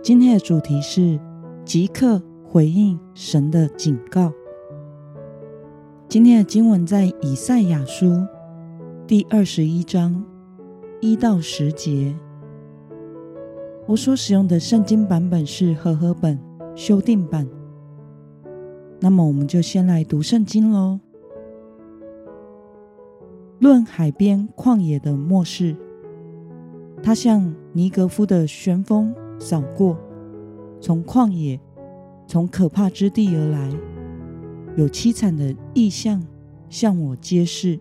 今天的主题是即刻回应神的警告。今天的经文在以赛亚书第二十一章一到十节。我所使用的圣经版本是和合本修订版。那么，我们就先来读圣经喽。论海边旷野的末世，它像尼革夫的旋风。扫过，从旷野，从可怕之地而来，有凄惨的异象向我揭示。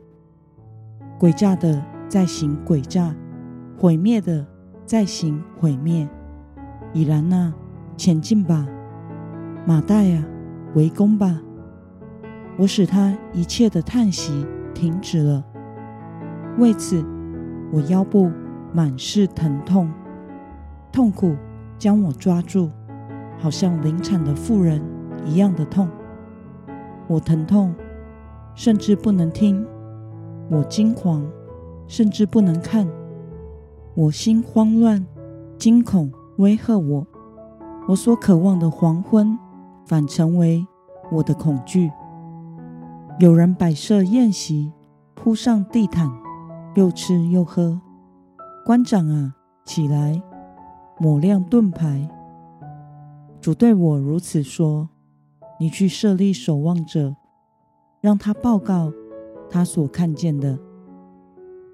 诡诈的在行诡诈，毁灭的在行毁灭。以拦啊，前进吧！马代啊，围攻吧！我使他一切的叹息停止了。为此，我腰部满是疼痛，痛苦。将我抓住，好像临产的妇人一样的痛。我疼痛，甚至不能听；我惊惶，甚至不能看；我心慌乱，惊恐威吓我。我所渴望的黄昏，反成为我的恐惧。有人摆设宴席，铺上地毯，又吃又喝。官长啊，起来！抹亮盾牌。主对我如此说：“你去设立守望者，让他报告他所看见的。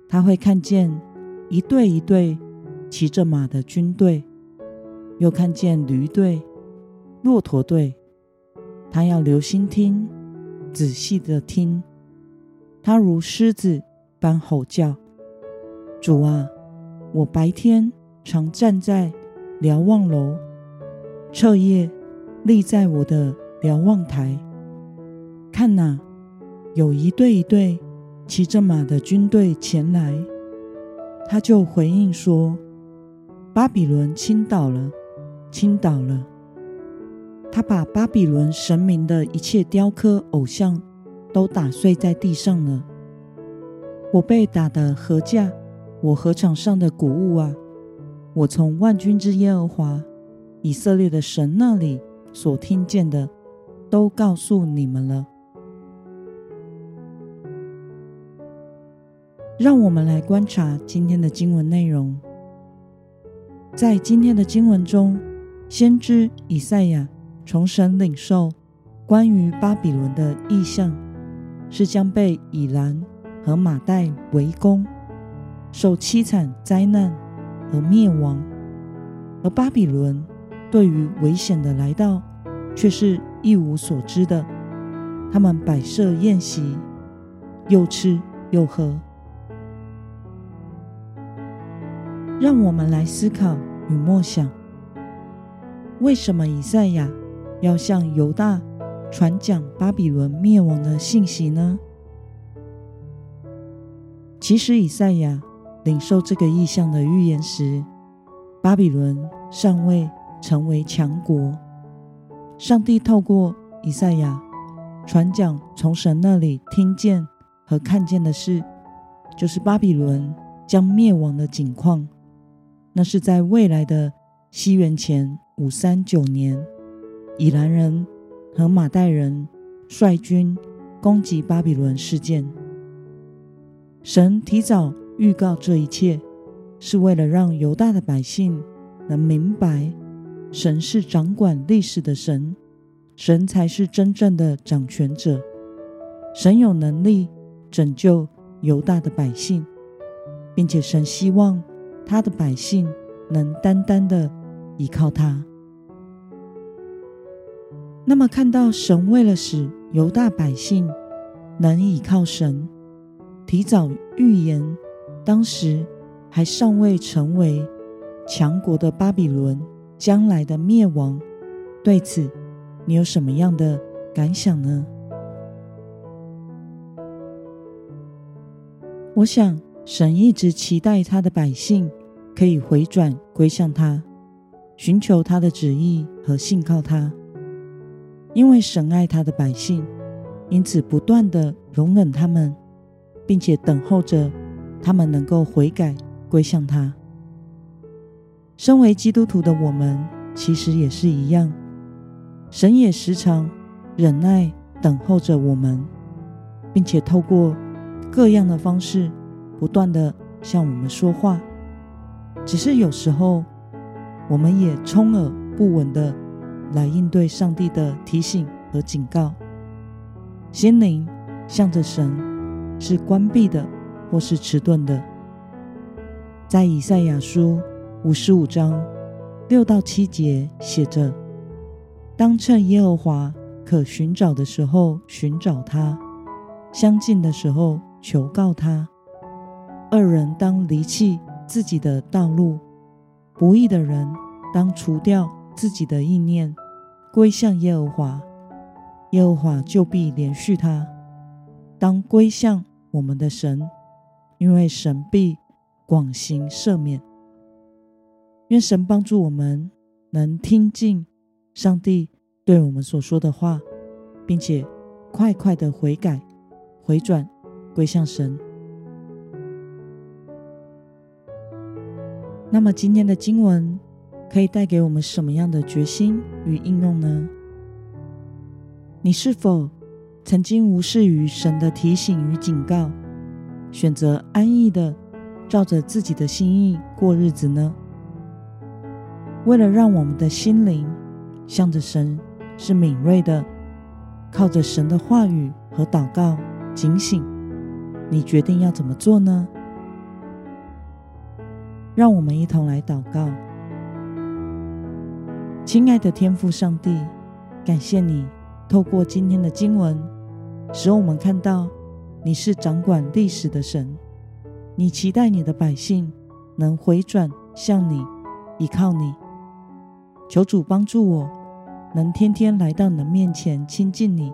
他会看见一队一队骑着马的军队，又看见驴队、骆驼队。他要留心听，仔细的听。他如狮子般吼叫。主啊，我白天。”常站在瞭望楼，彻夜立在我的瞭望台。看哪，有一队一队骑着马的军队前来。他就回应说：“巴比伦倾倒了，倾倒了。他把巴比伦神明的一切雕刻偶像都打碎在地上了。我被打得何价，我禾场上的谷物啊！”我从万军之耶和华以色列的神那里所听见的，都告诉你们了。让我们来观察今天的经文内容。在今天的经文中，先知以赛亚从神领受关于巴比伦的意象，是将被以拦和玛代围攻，受凄惨灾难。和灭亡，而巴比伦对于危险的来到却是一无所知的。他们摆设宴席，又吃又喝。让我们来思考与默想：为什么以赛亚要向犹大传讲巴比伦灭亡的信息呢？其实以赛亚。领受这个意象的预言时，巴比伦尚未成为强国。上帝透过以赛亚传讲从神那里听见和看见的事，就是巴比伦将灭亡的景况。那是在未来的西元前五三九年，以兰人和马代人率军攻击巴比伦事件。神提早。预告这一切，是为了让犹大的百姓能明白，神是掌管历史的神，神才是真正的掌权者，神有能力拯救犹大的百姓，并且神希望他的百姓能单单的依靠他。那么，看到神为了使犹大百姓能依靠神，提早预言。当时还尚未成为强国的巴比伦将来的灭亡。对此，你有什么样的感想呢？我想，神一直期待他的百姓可以回转归向他，寻求他的旨意和信靠他。因为神爱他的百姓，因此不断的容忍他们，并且等候着他们能够悔改归向他。身为基督徒的我们，其实也是一样，神也时常忍耐等候着我们，并且透过各样的方式不断的向我们说话。只是有时候，我们也充耳不闻的。来应对上帝的提醒和警告，心灵向着神是关闭的，或是迟钝的。在以赛亚书五十五章六到七节写着：“当趁耶和华可寻找的时候寻找他，相近的时候求告他。恶人当离弃自己的道路，不义的人当除掉自己的意念。”归向耶和华，耶和华就必怜恤他。当归向我们的神，因为神必广行赦免。愿神帮助我们能听进上帝对我们所说的话，并且快快的悔改、回转、归向神。那么今天的经文。可以带给我们什么样的决心与应用呢？你是否曾经无视于神的提醒与警告，选择安逸的照着自己的心意过日子呢？为了让我们的心灵向着神是敏锐的，靠着神的话语和祷告警醒，你决定要怎么做呢？让我们一同来祷告。亲爱的天父上帝，感谢你透过今天的经文，使我们看到你是掌管历史的神。你期待你的百姓能回转向你，依靠你。求主帮助我，能天天来到你的面前亲近你，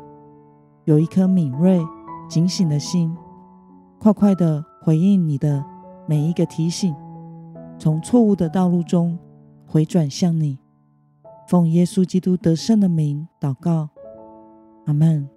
有一颗敏锐、警醒的心，快快地回应你的每一个提醒，从错误的道路中回转向你。奉耶稣基督得胜的名祷告，阿门。